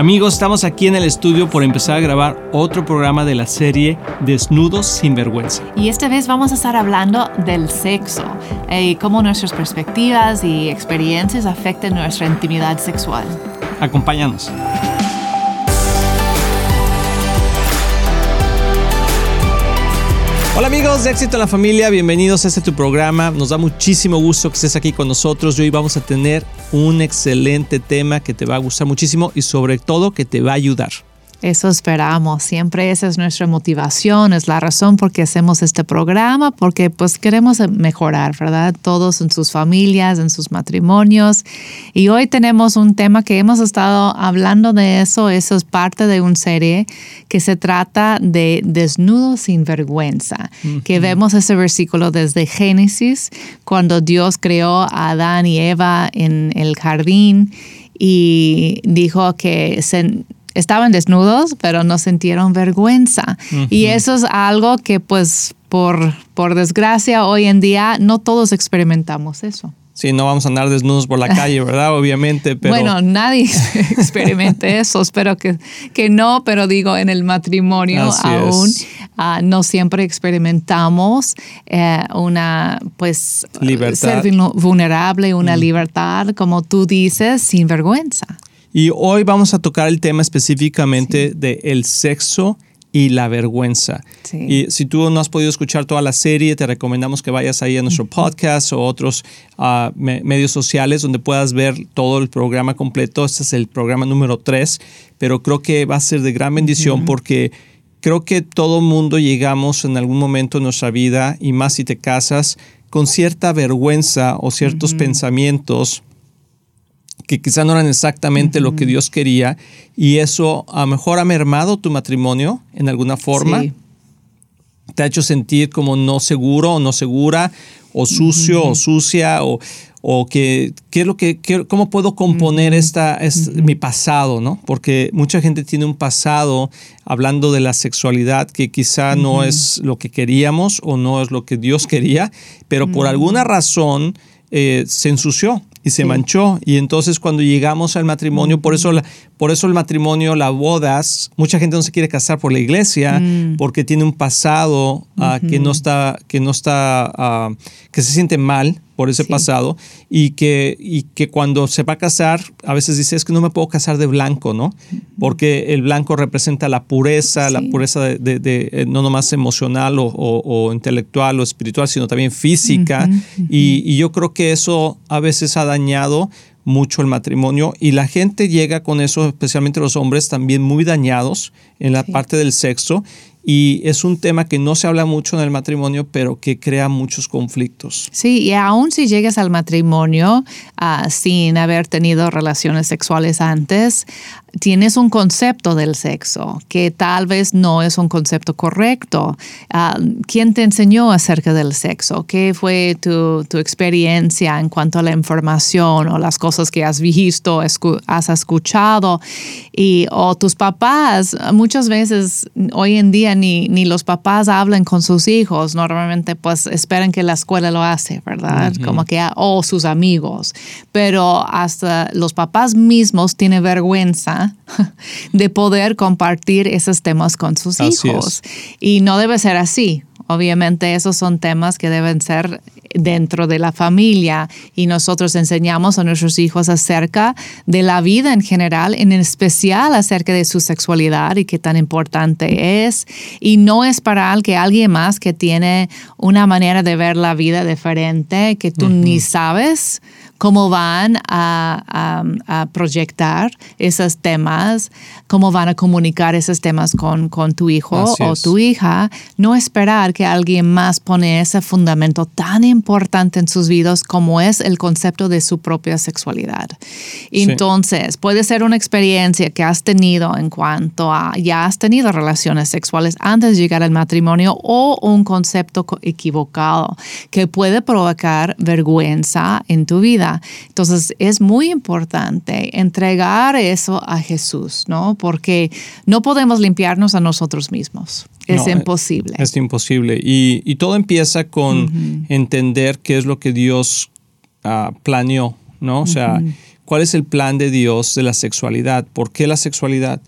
Amigos, estamos aquí en el estudio por empezar a grabar otro programa de la serie Desnudos sin vergüenza. Y esta vez vamos a estar hablando del sexo y cómo nuestras perspectivas y experiencias afectan nuestra intimidad sexual. Acompáñanos. Hola amigos de Éxito en la Familia, bienvenidos a este tu programa. Nos da muchísimo gusto que estés aquí con nosotros. Hoy vamos a tener un excelente tema que te va a gustar muchísimo y sobre todo que te va a ayudar. Eso esperamos. Siempre esa es nuestra motivación, es la razón por qué hacemos este programa, porque pues queremos mejorar, ¿verdad? Todos en sus familias, en sus matrimonios. Y hoy tenemos un tema que hemos estado hablando de eso. Eso es parte de una serie que se trata de desnudo sin vergüenza, que vemos ese versículo desde Génesis, cuando Dios creó a Adán y Eva en el jardín y dijo que se estaban desnudos, pero no sintieron vergüenza. Y eso es algo que pues por, por desgracia hoy en día no todos experimentamos eso. Sí, no vamos a andar desnudos por la calle, ¿verdad? Obviamente, pero... Bueno, nadie experimente eso, espero que, que no, pero digo, en el matrimonio aún ah, no siempre experimentamos eh, una, pues, libertad. ser vulnerable, una libertad, como tú dices, sin vergüenza. Y hoy vamos a tocar el tema específicamente de el sexo y la vergüenza. Y si tú no has podido escuchar toda la serie, te recomendamos que vayas ahí a nuestro podcast o otros ah, medios sociales donde puedas ver todo el programa completo. Este es el programa número 3, pero creo que va a ser de gran bendición porque creo que todo mundo llegamos en algún momento en nuestra vida, y más si te casas, con cierta vergüenza o ciertos pensamientos que quizá no eran exactamente lo que Dios quería y eso a lo mejor ha mermado tu matrimonio en alguna forma. Te ha hecho sentir como no seguro o no segura o sucio o sucia o, o que, ¿qué es lo que, cómo puedo componer esta, mi pasado, ¿no? Porque mucha gente tiene un pasado hablando de la sexualidad que quizá no es lo que queríamos o no es lo que Dios quería, pero por alguna razón eh, se ensució y se manchó. Y entonces cuando llegamos al matrimonio, por eso, por eso el matrimonio, las bodas, mucha gente no se quiere casar por la iglesia mm. porque tiene un pasado ah, que no está, que no está, ah, que se siente mal por ese pasado y que, y que cuando se va a casar, a veces dice, es que no me puedo casar de blanco, ¿no? Porque el blanco representa la pureza, la pureza de, eh, no nomás emocional o, intelectual o espiritual, sino también física. y, y yo creo que eso a veces ha dañado mucho el matrimonio y la gente llega con eso, especialmente los hombres, también muy dañados en la parte del sexo y es un tema que no se habla mucho en el matrimonio, pero que crea muchos conflictos. Sí, y aún si llegas al matrimonio ah, sin haber tenido relaciones sexuales antes, tienes un concepto del sexo que tal vez no es un concepto correcto. Ah, ¿Quién te enseñó acerca del sexo? ¿Qué fue tu, tu, experiencia en cuanto a la información o las cosas que has visto, has escuchado? Y, o tus papás, muchas veces hoy en día ni, ni los papás hablan con sus hijos, normalmente pues esperan que la escuela lo hace, ¿verdad? Como que, o sus amigos, pero hasta los papás mismos tienen vergüenza de poder compartir esos temas con sus hijos. Y no debe ser así. Obviamente esos son temas que deben ser dentro de la familia y nosotros enseñamos a nuestros hijos acerca de la vida en general, en especial acerca de su sexualidad y qué tan importante es. Y no es para que alguien más que tiene una manera de ver la vida diferente que tú ni sabes cómo van a, proyectar esos temas, cómo van a comunicar esos temas con, con tu hijo o tu hija, no esperar que alguien más pone ese fundamento tan importante en sus vidas como es el concepto de su propia sexualidad. Entonces, puede ser una experiencia que has tenido en cuanto a ya has tenido relaciones sexuales antes de llegar al matrimonio o un concepto equivocado que puede provocar vergüenza en tu vida. Entonces es muy importante entregar eso a Jesús, ¿no? Porque no podemos limpiarnos a nosotros mismos. Es imposible. Es, imposible. Y, todo empieza con entender qué es lo que Dios ah, planeó, ¿no? O sea, cuál es el plan de Dios de la sexualidad, por qué la sexualidad.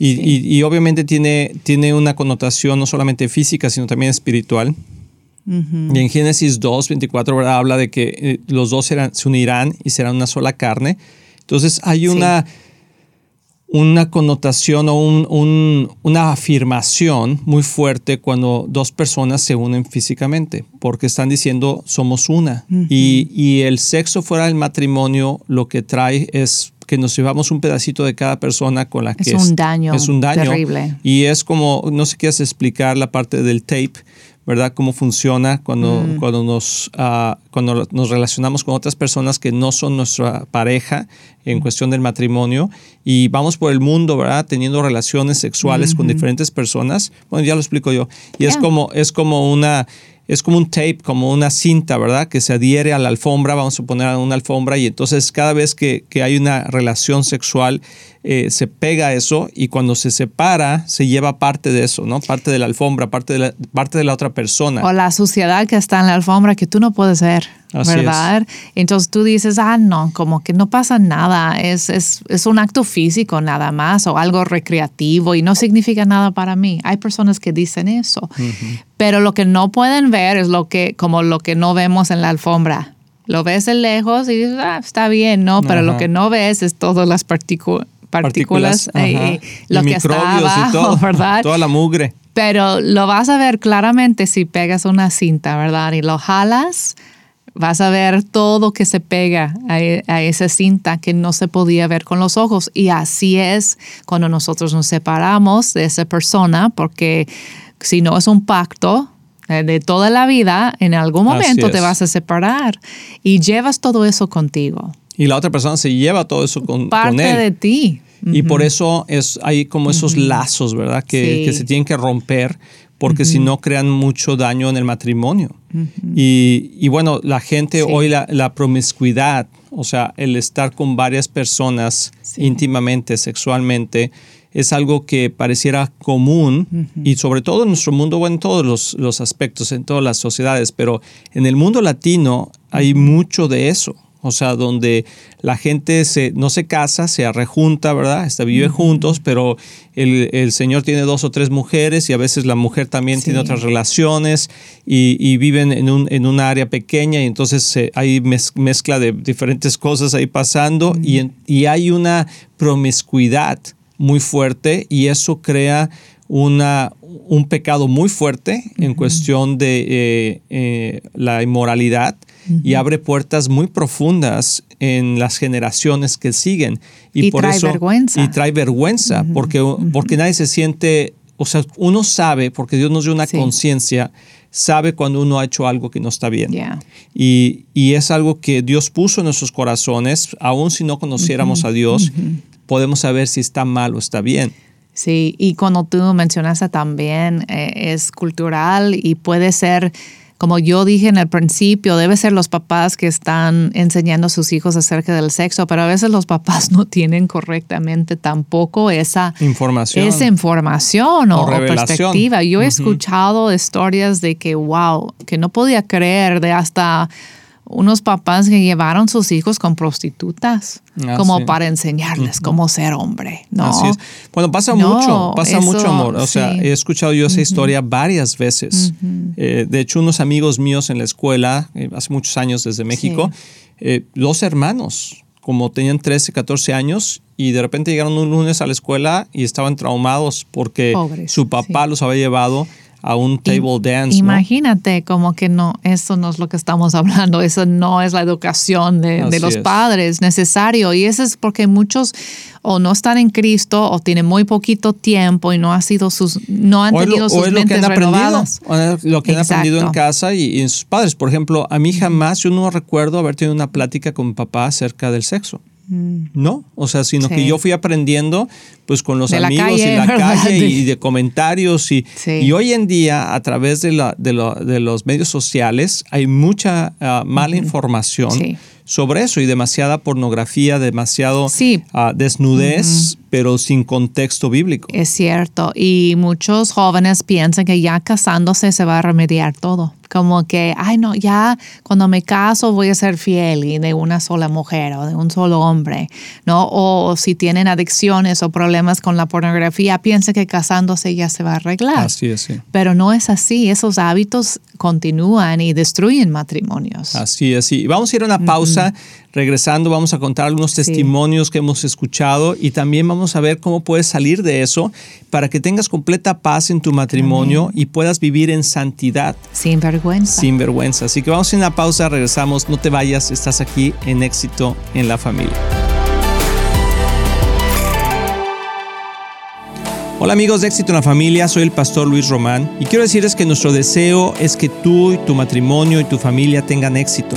Y, obviamente tiene, tiene una connotación no solamente física, sino también espiritual. Y en Génesis 2, 24, habla de que eh, los dos serán, se unirán y serán una sola carne. Entonces hay una una connotación o una afirmación muy fuerte cuando dos personas se unen físicamente, porque están diciendo somos una. y, el sexo fuera del matrimonio lo que trae es que nos llevamos un pedacito de cada persona con la que es, un daño. Es un daño. Terrible. Y es como, no sé qué es explicar la parte del tape, ¿verdad? Cómo funciona cuando, mm. cuando, nos, uh, cuando nos relacionamos con otras personas que no son nuestra pareja en cuestión del matrimonio y vamos por el mundo, ¿verdad? Teniendo relaciones sexuales con diferentes personas. Bueno, ya lo explico yo. Y es, como, es como una es como un tape, como una cinta, ¿verdad? Que se adhiere a la alfombra, vamos a poner una alfombra y entonces cada vez que, que hay una relación sexual eh, se pega eso y cuando se separa se lleva parte de eso, ¿no? Parte de la alfombra, parte de la, parte de la otra persona. O la suciedad que está en la alfombra que tú no puedes ver, ¿verdad? Entonces tú dices, ah, no, como que no pasa nada, es, es, es, un acto físico nada más o algo recreativo y no significa nada para mí. Hay personas que dicen eso, pero lo que no pueden ver es lo que, como lo que no vemos en la alfombra. Lo ves de lejos y dices, ah, está bien, ¿no? Pero lo que no ves es todas las partículas partículas, eh, lo que está abajo, ¿verdad? Toda la mugre. Pero lo vas a ver claramente si pegas una cinta, ¿verdad? Y lo jalas, vas a ver todo que se pega a, a, esa cinta que no se podía ver con los ojos. Y así es cuando nosotros nos separamos de esa persona, porque si no es un pacto, eh, de toda la vida, en algún momento te vas a separar y llevas todo eso contigo. Y la otra persona se lleva todo eso con, Parte con él. de ti. Y por eso es, hay como esos lazos, ¿verdad? Que, que, se tienen que romper porque si no crean mucho daño en el matrimonio. y, y, bueno, la gente hoy, la, la, promiscuidad, o sea, el estar con varias personas íntimamente, sexualmente, es algo que pareciera común y sobre todo en nuestro mundo, bueno, en todos los, los, aspectos, en todas las sociedades, pero en el mundo latino hay mucho de eso. O sea, donde la gente se, no se casa, se rejunta, ¿verdad? Está, vive juntos, pero el, señor tiene dos o tres mujeres y a veces la mujer también tiene otras relaciones y, viven en un, en una área pequeña y entonces hay mezcla de diferentes cosas ahí pasando y, y hay una promiscuidad muy fuerte y eso crea una, un pecado muy fuerte en cuestión de eh, eh, la inmoralidad y abre puertas muy profundas en las generaciones que siguen. Y, por trae eso, vergüenza. Y trae vergüenza, porque, porque nadie se siente, o sea, uno sabe, porque Dios nos dio una conciencia, sabe cuando uno ha hecho algo que no está bien. Y, y, es algo que Dios puso en nuestros corazones, aun si no conociéramos a Dios, podemos saber si está mal o está bien. Sí, y cuando tú mencionaste también, eh, es cultural y puede ser como yo dije en el principio, debe ser los papás que están enseñando a sus hijos acerca del sexo, pero a veces los papás no tienen correctamente tampoco esa información, esa información o, perspectiva. Yo he escuchado historias de que, wow, que no podía creer de hasta unos papás que llevaron sus hijos con prostitutas, ah, como para enseñarles cómo ser hombre. ¿no? Bueno, pasa mucho, pasa mucho amor. O sea, he escuchado yo esa historia varias veces. Eh, de hecho, unos amigos míos en la escuela, eh, hace muchos años desde México, eh, dos hermanos, como tenían 13, 14 años, y de repente llegaron un lunes a la escuela y estaban traumados porque su papá los había llevado a un table dance. Imagínate como que no, eso no es lo que estamos hablando, eso no es la educación de, los padres necesario. Y eso es porque muchos o no están en Cristo o tienen muy poquito tiempo y no ha sido sus, no han tenido sus mentes lo que han Aprendido, lo que han aprendido en casa y, en sus padres. Por ejemplo, a mí jamás, yo no recuerdo haber tenido una plática con mi papá acerca del sexo. Mm. No, o sea, sino que yo fui aprendiendo pues con los amigos y la calle y de comentarios y, y, hoy en día a través de, la, de, de los medios sociales hay mucha ah, mala información sobre eso y demasiada pornografía, demasiado ah, desnudez, pero sin contexto bíblico. Es cierto, y muchos jóvenes piensan que ya casándose se va a remediar todo. Como que, ay no, ya cuando me caso voy a ser fiel y de una sola mujer o de un solo hombre, ¿no? O, si tienen adicciones o problemas con la pornografía, piensa que casándose ya se va a arreglar. Así es, sí. Pero no es así, esos hábitos continúan y destruyen matrimonios. Así es, sí. Vamos a ir a una pausa. Regresando vamos a contar algunos testimonios que hemos escuchado y también vamos a ver cómo puedes salir de eso para que tengas completa paz en tu matrimonio y puedas vivir en santidad. Sin vergüenza. Sin vergüenza. Así que vamos a una pausa, regresamos, no te vayas, estás aquí en éxito en la familia. Hola amigos de Éxito en la Familia, soy el pastor Luis Román y quiero decirles que nuestro deseo es que tú y tu matrimonio y tu familia tengan éxito.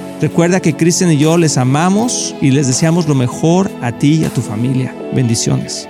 Recuerda que Cristian y yo les amamos y les deseamos lo mejor a ti y a tu familia. Bendiciones.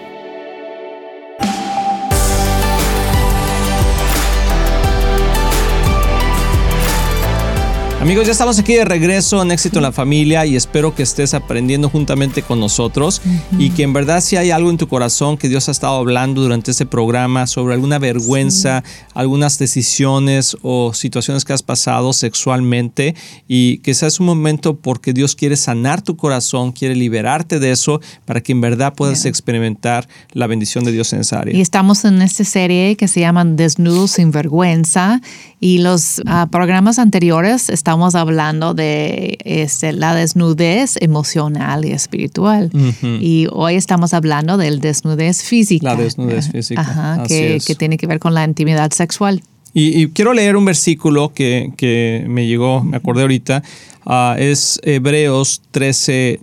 Amigos, ya estamos aquí de regreso en Éxito en la Familia y espero que estés aprendiendo juntamente con nosotros y que en verdad si hay algo en tu corazón que Dios ha estado hablando durante este programa sobre alguna vergüenza, algunas decisiones o situaciones que has pasado sexualmente y que sea un momento porque Dios quiere sanar tu corazón, quiere liberarte de eso para que en verdad puedas experimentar la bendición de Dios en esa área. Y estamos en esta serie que se llama Desnudos sin vergüenza y los ah, programas anteriores estamos hablando de este, la desnudez emocional y espiritual. Y hoy estamos hablando del desnudez física. La desnudez física. Ajá, que, que, tiene que ver con la intimidad sexual. Y, quiero leer un versículo que, que, me llegó, me acordé ahorita. Uh, es Hebreos 13,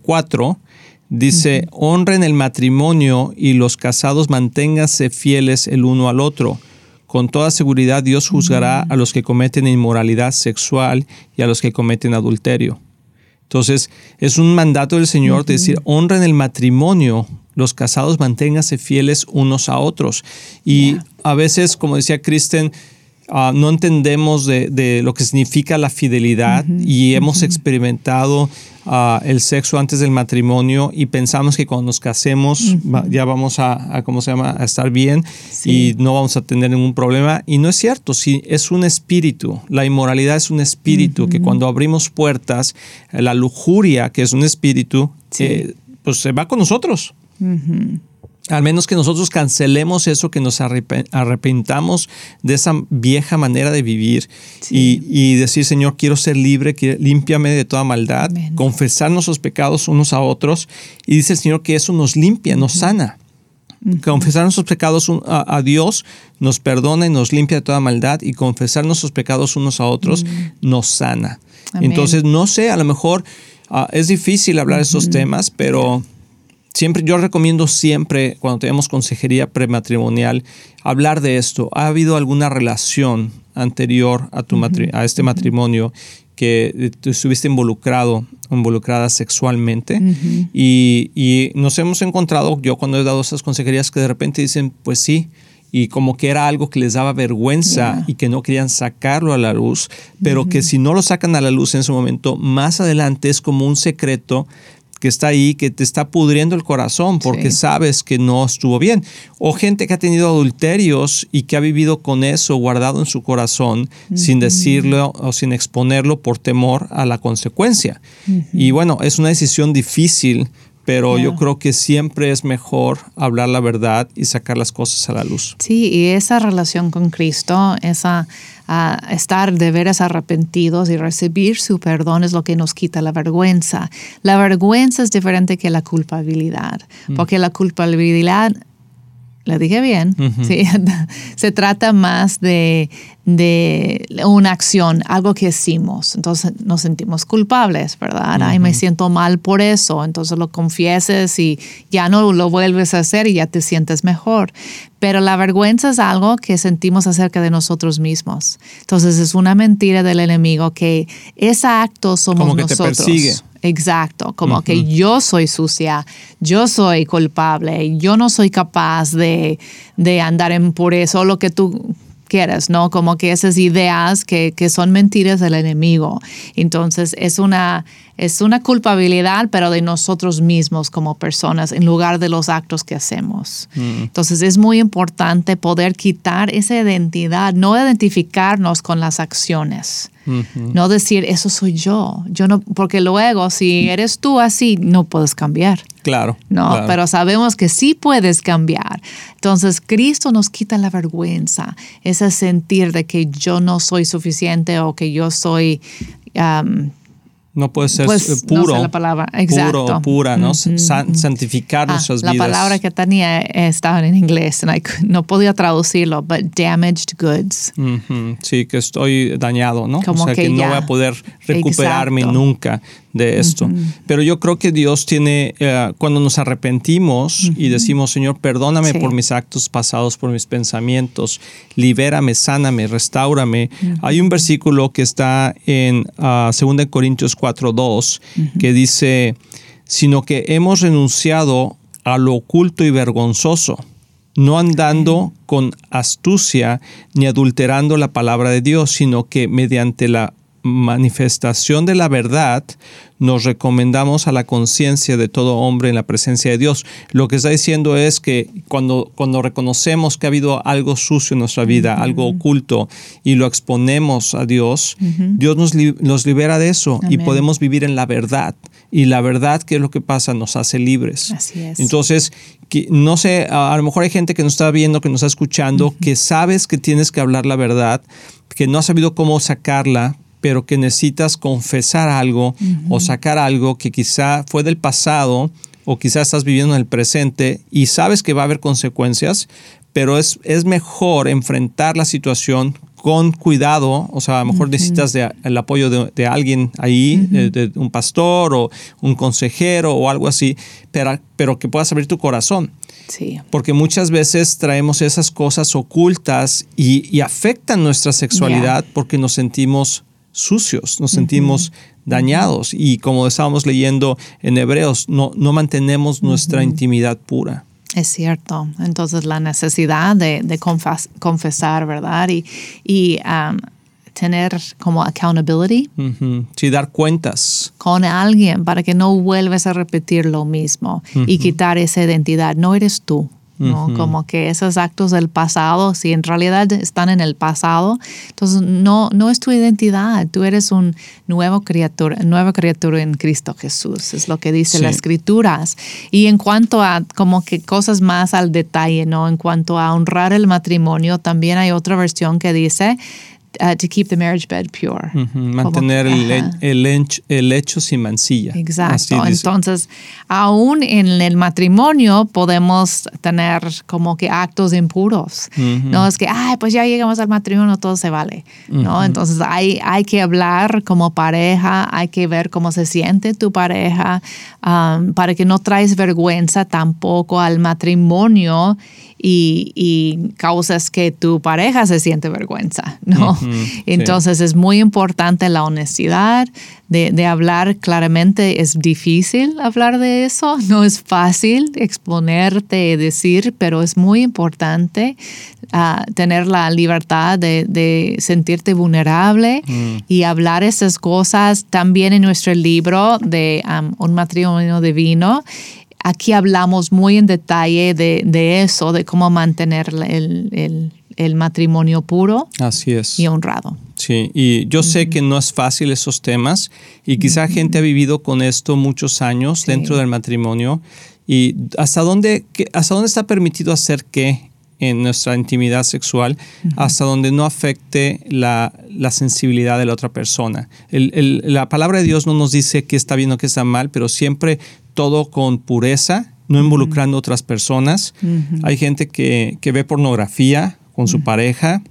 4. Eh, Dice, honren el matrimonio y los casados manténganse fieles el uno al otro con toda seguridad Dios juzgará a los que cometen inmoralidad sexual y a los que cometen adulterio. Entonces, es un mandato del Señor de decir, honren el matrimonio, los casados manténganse fieles unos a otros. Y a veces, como decía Kristen, ah, no entendemos de, lo que significa la fidelidad y hemos experimentado el sexo antes del matrimonio y pensamos que cuando nos casemos ya vamos a, ¿cómo se llama?, a estar bien y no vamos a tener ningún problema. Y no es cierto, si es un espíritu, la inmoralidad es un espíritu que cuando abrimos puertas, la lujuria, que es un espíritu, eh, pues se va con nosotros. Al menos que nosotros cancelemos eso, que nos arrepentamos de esa vieja manera de vivir y, decir, Señor, quiero ser libre, límpiame de toda maldad, confesar nuestros pecados unos a otros. Y dice el Señor que eso nos limpia, nos sana. Confesar nuestros pecados a, Dios nos perdona y nos limpia de toda maldad y confesar nuestros pecados unos a otros nos sana. Entonces, no sé, a lo mejor ah, es difícil hablar de estos temas, pero siempre, yo recomiendo siempre, cuando tenemos consejería prematrimonial, hablar de esto. ¿Ha habido alguna relación anterior a, tu a este matrimonio que tú estuviste involucrado involucrada sexualmente y, y, nos hemos encontrado, yo cuando he dado esas consejerías que de repente dicen, pues sí, y como que era algo que les daba vergüenza y que no querían sacarlo a la luz, pero que si no lo sacan a la luz en ese momento, más adelante es como un secreto que está ahí, que te está pudriendo el corazón porque sabes que no estuvo bien. O gente que ha tenido adulterios y que ha vivido con eso guardado en su corazón sin decirlo o sin exponerlo por temor a la consecuencia. Y bueno, es una decisión difícil pero yo creo que siempre es mejor hablar la verdad y sacar las cosas a la luz. Sí, y esa relación con Cristo, esa estar de veras arrepentidos y recibir su perdón es lo que nos quita la vergüenza. La vergüenza es diferente que la culpabilidad, mm. porque la culpabilidad le dije bien, sí, se trata más de, una acción, algo que hicimos. Entonces nos sentimos culpables, ¿verdad? Ay, me siento mal por eso. Entonces lo confieses y ya no lo vuelves a hacer y ya te sientes mejor. Pero la vergüenza es algo que sentimos acerca de nosotros mismos. Entonces es una mentira del enemigo que ese acto somos Como que nosotros. Te persigue. Exacto, como que yo soy sucia, yo soy culpable, yo no soy capaz de, de andar en pureza o lo que tú quieras, ¿no? Como que esas ideas que, que son mentiras del enemigo. Entonces es una, es una culpabilidad, pero de nosotros mismos como personas en lugar de los actos que hacemos. Mm. Entonces es muy importante poder quitar esa identidad, no identificarnos con las acciones. No decir, eso soy yo. Yo no, porque luego, si eres tú así, no puedes cambiar. Claro. No, pero sabemos que sí puedes cambiar. Entonces, Cristo nos quita la vergüenza, ese sentir de que yo no soy suficiente o que yo soy no puede ser pues, puro. la palabra. Exacto. Puro pura, ¿no? santificar ah, nuestras vidas. La palabra que tenía estaba en inglés, no podía traducirlo, but damaged goods. Sí, que estoy dañado, ¿no? o sea, que, no voy a poder recuperarme nunca de esto. Pero yo creo que Dios tiene, eh, cuando nos arrepentimos y decimos, Señor, perdóname por mis actos pasados, por mis pensamientos, libérame, sáname, restaurame. Hay un versículo que está en 2 ah, Corintios 4.2 que dice, sino que hemos renunciado a lo oculto y vergonzoso no andando con astucia ni adulterando la palabra de Dios, sino que mediante la manifestación de la verdad, nos recomendamos a la conciencia de todo hombre en la presencia de Dios. Lo que está diciendo es que cuando, cuando reconocemos que ha habido algo sucio en nuestra vida, algo oculto, y lo exponemos a Dios, Dios nos, nos, libera de eso y podemos vivir en la verdad. Y la verdad, ¿qué es lo que pasa? Nos hace libres. Así es. Entonces, no sé, a, lo mejor hay gente que nos está viendo, que nos está escuchando, que sabes que tienes que hablar la verdad, que no ha sabido cómo sacarla, pero que necesitas confesar algo o sacar algo que quizá fue del pasado o quizá estás viviendo en el presente y sabes que va a haber consecuencias, pero es, es mejor enfrentar la situación con cuidado, o sea, a lo mejor necesitas el apoyo de, alguien ahí, de, un pastor o un consejero o algo así, pero, pero que puedas abrir tu corazón. Sí. Porque muchas veces traemos esas cosas ocultas y, afectan nuestra sexualidad porque nos sentimos sucios, nos sentimos dañados y como estábamos leyendo en Hebreos, no, no mantenemos nuestra intimidad pura. Es cierto. Entonces la necesidad de, confesar, ¿verdad? Y, y um, tener como accountability. Sí, dar cuentas. Con alguien para que no vuelves a repetir lo mismo y quitar esa identidad. No eres tú. Como que esos actos del pasado, si en realidad están en el pasado, entonces no, no es tu identidad, tú eres un nuevo criatura, nueva criatura en Cristo Jesús, es lo que dice las escrituras. Y en cuanto a como que cosas más al detalle, ¿no? En cuanto a honrar el matrimonio, también hay otra versión que dice Uh, to keep the marriage bed pure. Mantener el, el, hecho sin mancilla. Exacto. Entonces, aún en el matrimonio podemos tener como que actos impuros. No es que, ay, pues ya llegamos al matrimonio, todo se vale. ¿no? Entonces, hay, hay que hablar como pareja, hay que ver cómo se siente tu pareja um, para que no traes vergüenza tampoco al matrimonio y, causas que tu pareja se siente vergüenza, ¿no? Entonces es muy importante la honestidad, de, hablar claramente. Es difícil hablar de eso, no es fácil exponerte, decir, pero es muy importante ah, tener la libertad de, sentirte vulnerable mm. y hablar esas cosas. También en nuestro libro de Un matrimonio divino, aquí hablamos muy en detalle de, eso, de cómo mantener el, el matrimonio puro Así es. y honrado. Sí, y yo sé que no es fácil esos temas y quizá gente ha vivido con esto muchos años dentro del matrimonio y hasta dónde, hasta dónde está permitido hacer qué en nuestra intimidad sexual, hasta donde no afecte la, sensibilidad de la otra persona. la palabra de Dios no nos dice que está bien o que está mal, pero siempre todo con pureza, no involucrando a otras personas. Hay gente que, que, ve pornografía con su pareja.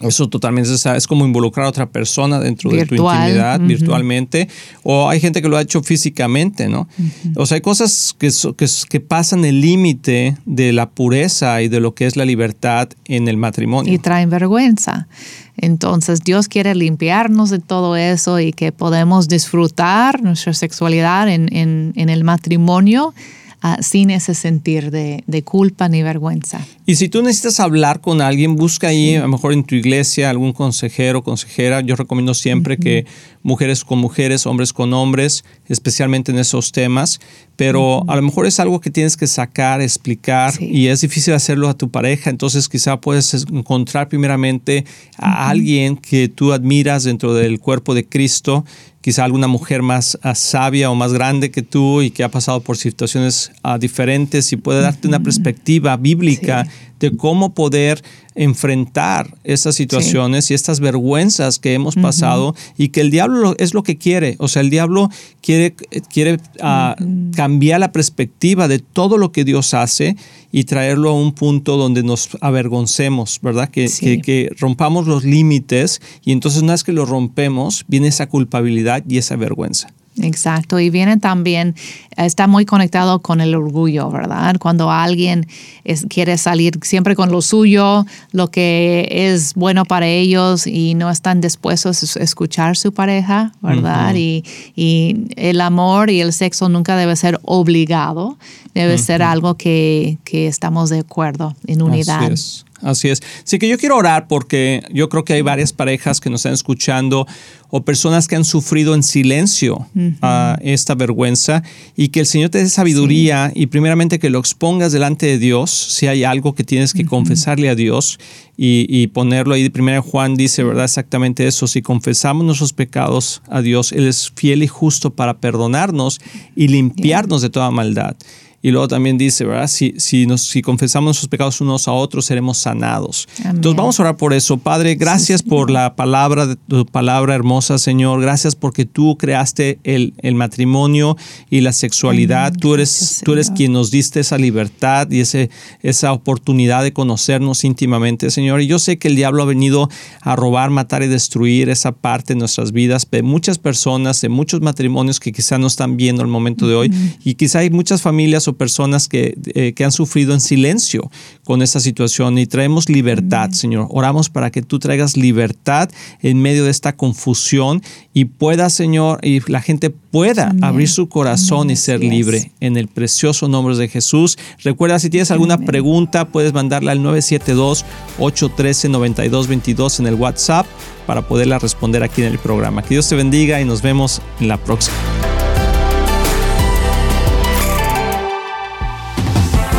Eso totalmente es, es, como involucrar a otra persona dentro de tu intimidad virtualmente. O hay gente que lo ha hecho físicamente, ¿no? O sea, hay cosas que, que, que pasan el límite de la pureza y de lo que es la libertad en el matrimonio. Y traen vergüenza. Entonces Dios quiere limpiarnos de todo eso y que podemos disfrutar nuestra sexualidad en, en, en el matrimonio Ah, sin ese sentir de, culpa ni vergüenza. Y si tú necesitas hablar con alguien, busca ahí, a lo mejor en tu iglesia, algún consejero, consejera. Yo recomiendo siempre que mujeres con mujeres, hombres con hombres, especialmente en esos temas, pero a lo mejor es algo que tienes que sacar, explicar y es difícil hacerlo a tu pareja, entonces quizá puedes encontrar primeramente a alguien que tú admiras dentro del cuerpo de Cristo quizá alguna mujer más ah, sabia o más grande que tú y que ha pasado por situaciones ah, diferentes y puede darte una perspectiva bíblica de cómo poder enfrentar estas situaciones y estas vergüenzas que hemos pasado y que el diablo es lo que quiere. O sea, el diablo quiere, quiere ah, cambiar la perspectiva de todo lo que Dios hace y traerlo a un punto donde nos avergoncemos, ¿verdad? Que, que, rompamos los límites y entonces una vez que lo rompemos, viene esa culpabilidad y esa vergüenza. Exacto, y viene también, está muy conectado con el orgullo, ¿verdad? Cuando alguien quiere salir siempre con lo suyo, lo que es bueno para ellos y no están dispuestos a escuchar su pareja, ¿verdad? y, el amor y el sexo nunca debe ser obligado, debe ser algo que, que, estamos de acuerdo, en unidad. Así es. Así que yo quiero orar porque yo creo que hay varias parejas que nos están escuchando o personas que han sufrido en silencio ah, esta vergüenza y que el Señor te dé sabiduría y primeramente que lo expongas delante de Dios si hay algo que tienes que confesarle a Dios y, ponerlo ahí. Primero Juan dice, ¿verdad? Exactamente eso. Si confesamos nuestros pecados a Dios, Él es fiel y justo para perdonarnos y limpiarnos de toda maldad. Y luego también dice, ¿verdad? Si, si, nos, si confesamos nuestros pecados unos a otros, seremos sanados. Entonces vamos a orar por eso. Padre, gracias por la palabra, tu palabra hermosa, Señor. Gracias porque tú creaste el, el matrimonio y la sexualidad. Tú eres, tú eres quien nos diste esa libertad y ese, esa oportunidad de conocernos íntimamente, Señor. Y yo sé que el diablo ha venido a robar, matar y destruir esa parte de nuestras vidas. De muchas personas, de muchos matrimonios que quizá no están viendo el momento de hoy. Y quizá hay muchas familias personas que, eh, que han sufrido en silencio con esta situación y traemos libertad, Señor. Oramos para que tú traigas libertad en medio de esta confusión y pueda, Señor, y la gente pueda abrir su corazón y ser libre en el precioso nombre de Jesús. Recuerda, si tienes alguna pregunta, puedes mandarla al 972-813-9222 en el WhatsApp para poderla responder aquí en el programa. Que Dios te bendiga y nos vemos en la próxima.